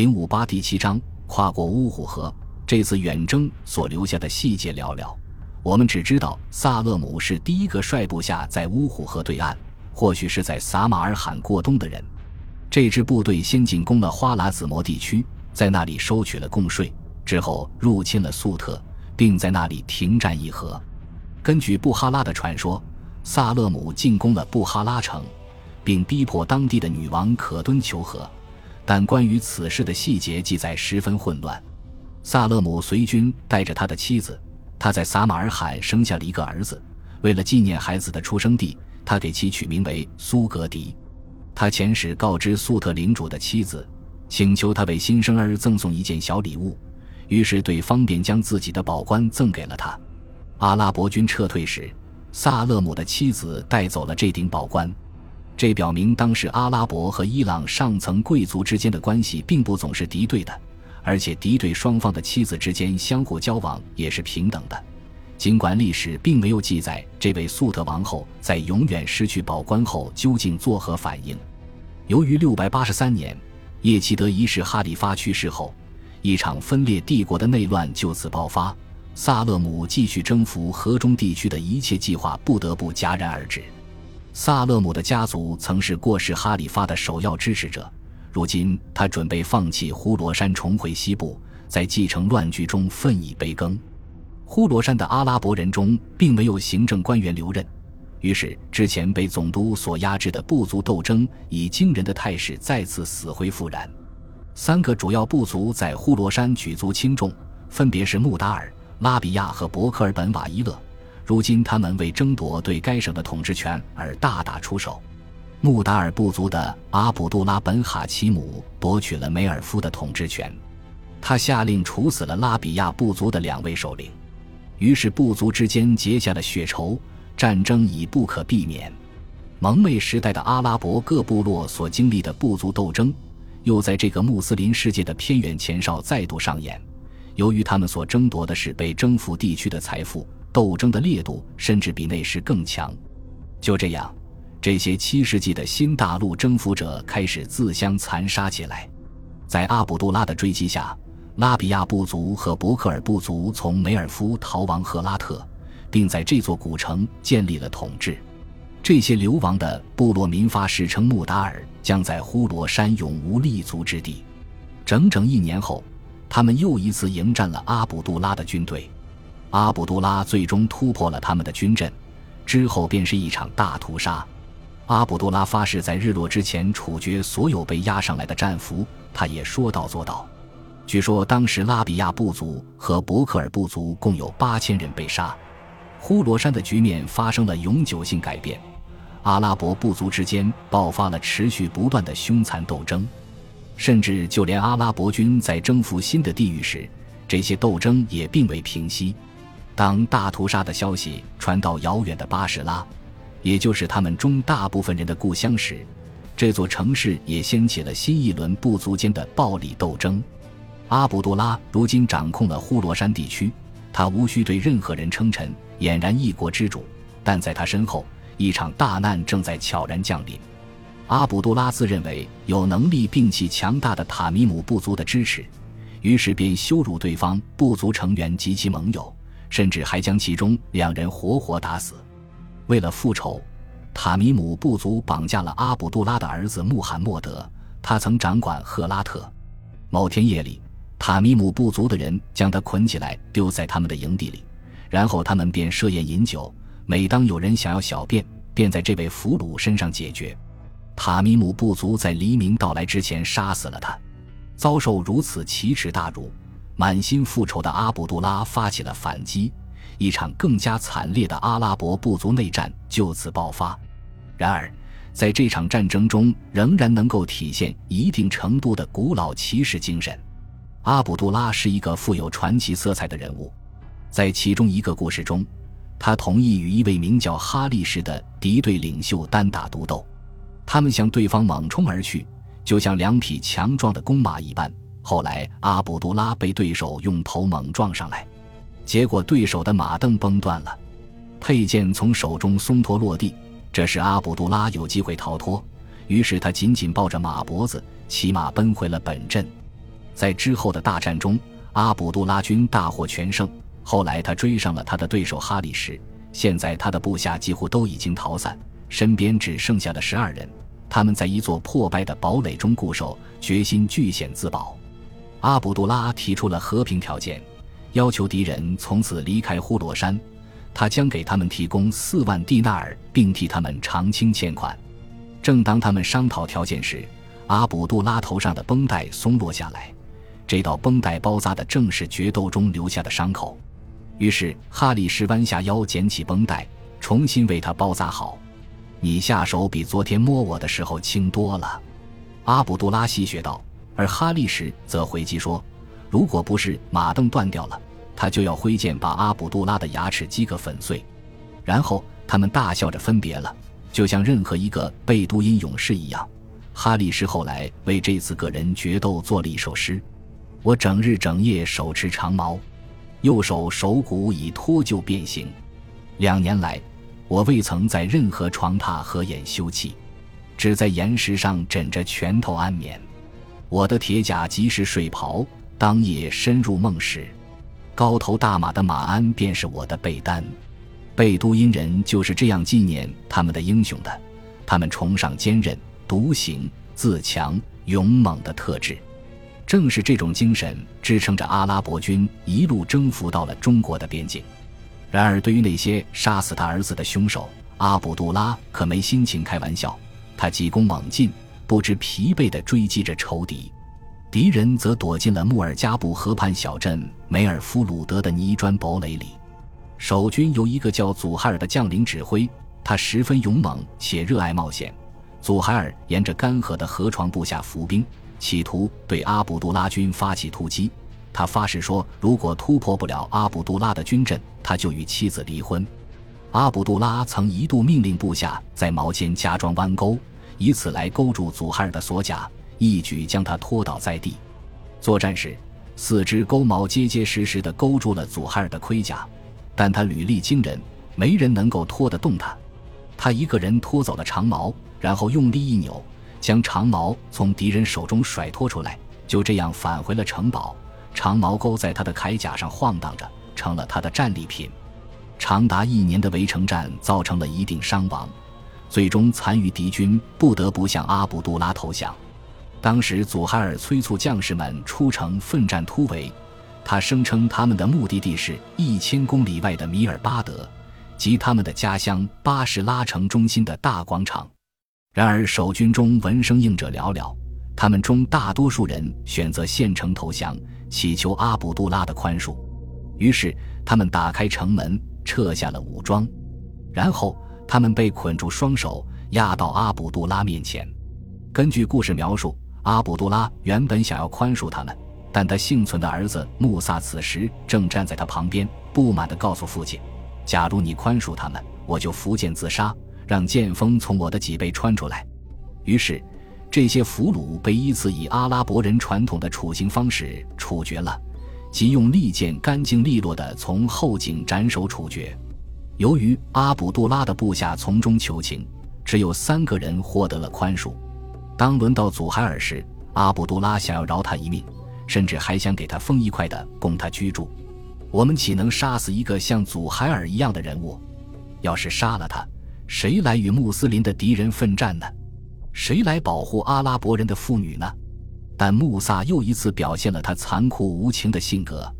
零五八第七章跨过乌虎河。这次远征所留下的细节寥寥，我们只知道萨勒姆是第一个率部下在乌虎河对岸，或许是在撒马尔罕过冬的人。这支部队先进攻了花剌子模地区，在那里收取了贡税，之后入侵了粟特，并在那里停战议和。根据布哈拉的传说，萨勒姆进攻了布哈拉城，并逼迫当地的女王可敦求和，但关于此事的细节记载十分混乱。萨勒姆随军带着他的妻子，他在撒马尔罕生下了一个儿子。为了纪念孩子的出生地，他给其取名为苏格迪。他遣使告知粟特领主的妻子，请求他为新生儿赠送一件小礼物。于是对方便将自己的宝冠赠给了他。阿拉伯军撤退时，萨勒姆的妻子带走了这顶宝冠。这表明当时阿拉伯和伊朗上层贵族之间的关系并不总是敌对的。而且敌对双方的妻子之间相互交往也是平等的，尽管历史并没有记载这位粟特王后在永远失去宝冠后究竟作何反应。由于六百八十三年叶奇德一世哈里发去世后，一场分裂帝国的内乱就此爆发，萨勒姆继续征服河中地区的一切计划不得不戛然而止。萨勒姆的家族曾是过世哈里发的首要支持者。如今，他准备放弃呼罗珊，重回西部，在继承乱局中奋以悲耕。呼罗珊的阿拉伯人中并没有行政官员留任，于是之前被总督所压制的部族斗争以惊人的态势再次死灰复燃。三个主要部族在呼罗珊举足轻重，分别是穆达尔、拉比亚和伯克尔本瓦伊勒。如今，他们为争夺对该省的统治权而大打出手。穆达尔部族的阿卜杜拉本哈奇姆夺取了梅尔夫的统治权，他下令处死了拉比亚部族的两位首领，于是部族之间结下了血仇，战争已不可避免。蒙昧时代的阿拉伯各部落所经历的部族斗争，又在这个穆斯林世界的偏远前哨再度上演。由于他们所争夺的是被征服地区的财富，斗争的烈度甚至比那时更强。就这样。这些七世纪的新大陆征服者开始自相残杀起来，在阿卜杜拉的追击下，拉比亚部族和伯克尔部族从梅尔夫逃亡赫拉特，并在这座古城建立了统治。这些流亡的部落民发誓称，穆达尔将在呼罗珊永无立足之地。整整一年后，他们又一次迎战了阿卜杜拉的军队，阿卜杜拉最终突破了他们的军阵，之后便是一场大屠杀。阿卜杜拉发誓在日落之前处决所有被押上来的战俘，他也说到做到。据说当时拉比亚部族和伯克尔部族共有八千人被杀。呼罗珊的局面发生了永久性改变，阿拉伯部族之间爆发了持续不断的凶残斗争，甚至就连阿拉伯军在征服新的地域时，这些斗争也并未平息。当大屠杀的消息传到遥远的巴士拉。也就是他们中大部分人的故乡时，这座城市也掀起了新一轮部族间的暴力斗争。阿卜杜拉如今掌控了呼罗珊地区，他无需对任何人称臣，俨然一国之主。但在他身后，一场大难正在悄然降临。阿卜杜拉自认为有能力摒弃强大的塔米姆部族的支持，于是便羞辱对方部族成员及其盟友，甚至还将其中两人活活打死。为了复仇，塔米姆部族绑架了阿卜杜拉的儿子穆罕默德，他曾掌管赫拉特。某天夜里，塔米姆部族的人将他捆起来丢在他们的营地里，然后他们便设宴饮酒。每当有人想要小便，便在这位俘虏身上解决。塔米姆部族在黎明到来之前杀死了他。遭受如此奇耻大辱，满心复仇的阿卜杜拉发起了反击。一场更加惨烈的阿拉伯部族内战就此爆发。然而，在这场战争中，仍然能够体现一定程度的古老骑士精神。阿卜杜拉是一个富有传奇色彩的人物，在其中一个故事中，他同意与一位名叫哈利什的敌对领袖单打独斗，他们向对方猛冲而去，就像两匹强壮的公马一般。后来，阿卜杜拉被对手用头猛撞上来。结果，对手的马镫崩断了，佩剑从手中松脱落地。这时，阿卜杜拉有机会逃脱，于是他紧紧抱着马脖子，骑马奔回了本镇。在之后的大战中，阿卜杜拉军大获全胜。后来他追上了他的对手哈里什，现在他的部下几乎都已经逃散，身边只剩下了十二人。他们在一座破败的堡垒中固守，决心据险自保。阿卜杜拉提出了和平条件，要求敌人从此离开呼罗珊，他将给他们提供四万蒂纳尔，并替他们偿清欠款。正当他们商讨条件时，阿卜杜拉头上的绷带松落下来，这道绷带包扎的正是决斗中留下的伤口。于是哈里什弯下腰捡起绷带，重新为他包扎好。你下手比昨天摸我的时候轻多了，阿卜杜拉戏谑道。而哈利什则回击说：“如果不是马镫断掉了，他就要挥剑把阿卜杜拉的牙齿击个粉碎。”然后他们大笑着分别了，就像任何一个贝都因勇士一样。哈利什后来为这次个人决斗做了一首诗：“我整日整夜手持长矛，右手手骨已脱臼变形。两年来，我未曾在任何床榻合眼休憩，只在岩石上枕着拳头安眠。”我的铁甲即是睡袍，当夜深入梦时，高头大马的马鞍便是我的被单。贝都因人就是这样纪念他们的英雄的，他们崇尚坚韧、独行、自强、勇猛的特质。正是这种精神支撑着阿拉伯军一路征服到了中国的边境。然而，对于那些杀死他儿子的凶手，阿卜杜拉可没心情开玩笑，他急功猛进。不知疲惫地追击着仇敌，敌人则躲进了穆尔加布河畔小镇梅尔夫鲁德的泥砖堡垒里。守军由一个叫祖海尔的将领指挥，他十分勇猛且热爱冒险。祖海尔沿着干涸的河床布下伏兵，企图对阿卜杜拉军发起突击。他发誓说，如果突破不了阿卜杜拉的军阵，他就与妻子离婚。阿卜杜拉曾一度命令部下在毛尖加装弯钩。以此来勾住祖海尔的锁甲，一举将他拖倒在地。作战时，四只钩矛结结实实地勾住了祖海尔的盔甲，但他履历惊人，没人能够拖得动他。他一个人拖走了长矛，然后用力一扭，将长矛从敌人手中甩脱出来，就这样返回了城堡。长矛钩在他的铠甲上晃荡着，成了他的战利品。长达一年的围城战造成了一定伤亡。最终，残余敌军不得不向阿卜杜拉投降。当时，祖海尔催促将士们出城奋战突围。他声称他们的目的地是一千公里外的米尔巴德，即他们的家乡巴士拉城中心的大广场。然而，守军中闻声应者寥寥，他们中大多数人选择献城投降，祈求阿卜杜拉的宽恕。于是，他们打开城门，撤下了武装，然后。他们被捆住双手，押到阿卜杜拉面前。根据故事描述，阿卜杜拉原本想要宽恕他们，但他幸存的儿子穆萨此时正站在他旁边，不满地告诉父亲：“假如你宽恕他们，我就伏剑自杀，让剑锋从我的脊背穿出来。”于是，这些俘虏被依次以阿拉伯人传统的处刑方式处决了，即用利剑干净利落地从后颈斩首处决。由于阿卜杜拉的部下从中求情，只有三个人获得了宽恕。当轮到祖海尔时，阿卜杜拉想要饶他一命，甚至还想给他封一块的供他居住。我们岂能杀死一个像祖海尔一样的人物？要是杀了他，谁来与穆斯林的敌人奋战呢？谁来保护阿拉伯人的妇女呢？但穆萨又一次表现了他残酷无情的性格。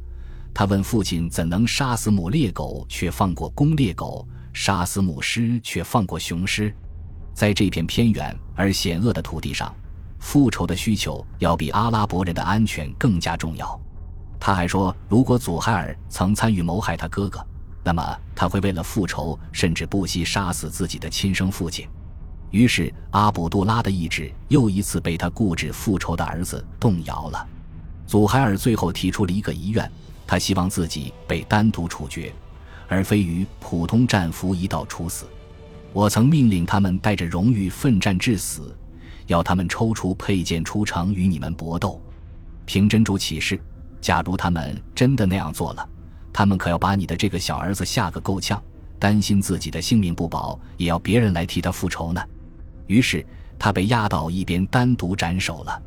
他问父亲：“怎能杀死母猎狗，却放过公猎狗；杀死母狮，却放过雄狮？在这片偏远而险恶的土地上，复仇的需求要比阿拉伯人的安全更加重要。”他还说：“如果祖海尔曾参与谋害他哥哥，那么他会为了复仇，甚至不惜杀死自己的亲生父亲。”于是，阿卜杜拉的意志又一次被他固执复仇的儿子动摇了。祖海尔最后提出了一个遗愿。他希望自己被单独处决，而非与普通战俘一道处死。我曾命令他们带着荣誉奋战至死，要他们抽出佩剑出城与你们搏斗。凭真主起誓，假如他们真的那样做了，他们可要把你的这个小儿子吓个够呛，担心自己的性命不保，也要别人来替他复仇呢。于是他被押到一边单独斩首了。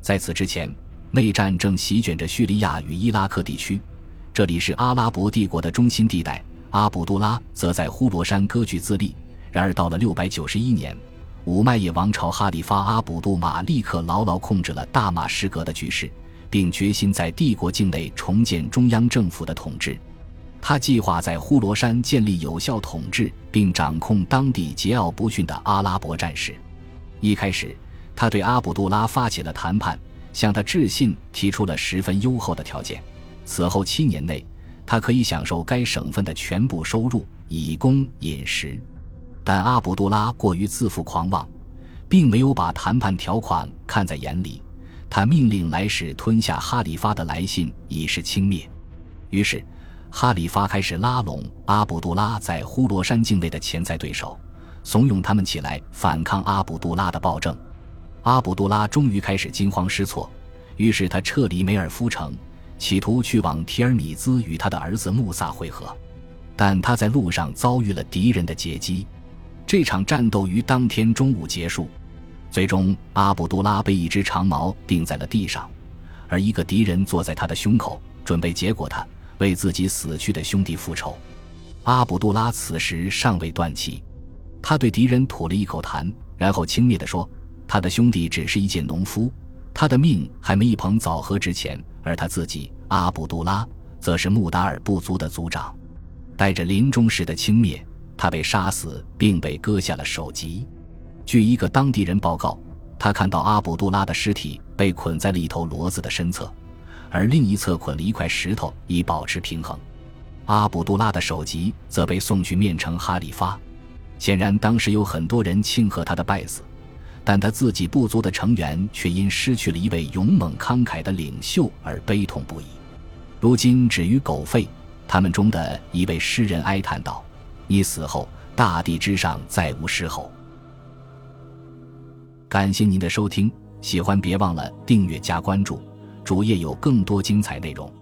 在此之前。内战正席卷着叙利亚与伊拉克地区，这里是阿拉伯帝国的中心地带。阿卜杜拉则在呼罗珊割据自立。然而，到了六百九十一年，五麦叶王朝哈里发阿卜杜马立刻牢牢控制了大马士革的局势，并决心在帝国境内重建中央政府的统治。他计划在呼罗珊建立有效统治，并掌控当地桀骜不驯的阿拉伯战士。一开始，他对阿卜杜拉发起了谈判，向他致信，提出了十分优厚的条件。此后七年内，他可以享受该省份的全部收入，以供饮食。但阿卜杜拉过于自负狂妄，并没有把谈判条款看在眼里。他命令来使吞下哈里发的来信，以示轻蔑。于是，哈里发开始拉拢阿卜杜拉在呼罗珊境内的潜在对手，怂恿他们起来反抗阿卜杜拉的暴政。阿卜杜拉终于开始惊慌失措，于是他撤离梅尔夫城，企图去往提尔米兹与他的儿子穆萨会合。但他在路上遭遇了敌人的截击。这场战斗于当天中午结束，最终阿卜杜拉被一只长矛钉在了地上，而一个敌人坐在他的胸口，准备结果他，为自己死去的兄弟复仇。阿卜杜拉此时尚未断气，他对敌人吐了一口痰，然后轻蔑地说：“他的兄弟只是一介农夫，他的命还没一捧枣核值钱，而他自己阿卜杜拉则是穆达尔部族的族长。”带着临终时的轻蔑。他被杀死，并被割下了首级。据一个当地人报告，他看到阿卜杜拉的尸体被捆在了一头骡子的身侧，而另一侧捆了一块石头以保持平衡。阿卜杜拉的首级则被送去面城哈里发。显然，当时有很多人庆贺他的败死，但他自己部族的成员却因失去了一位勇猛慷慨的领袖而悲痛不已。如今止于狗吠。他们中的一位诗人哀叹道。你死后，大地之上再无尸后。感谢您的收听，喜欢别忘了订阅加关注，主页有更多精彩内容。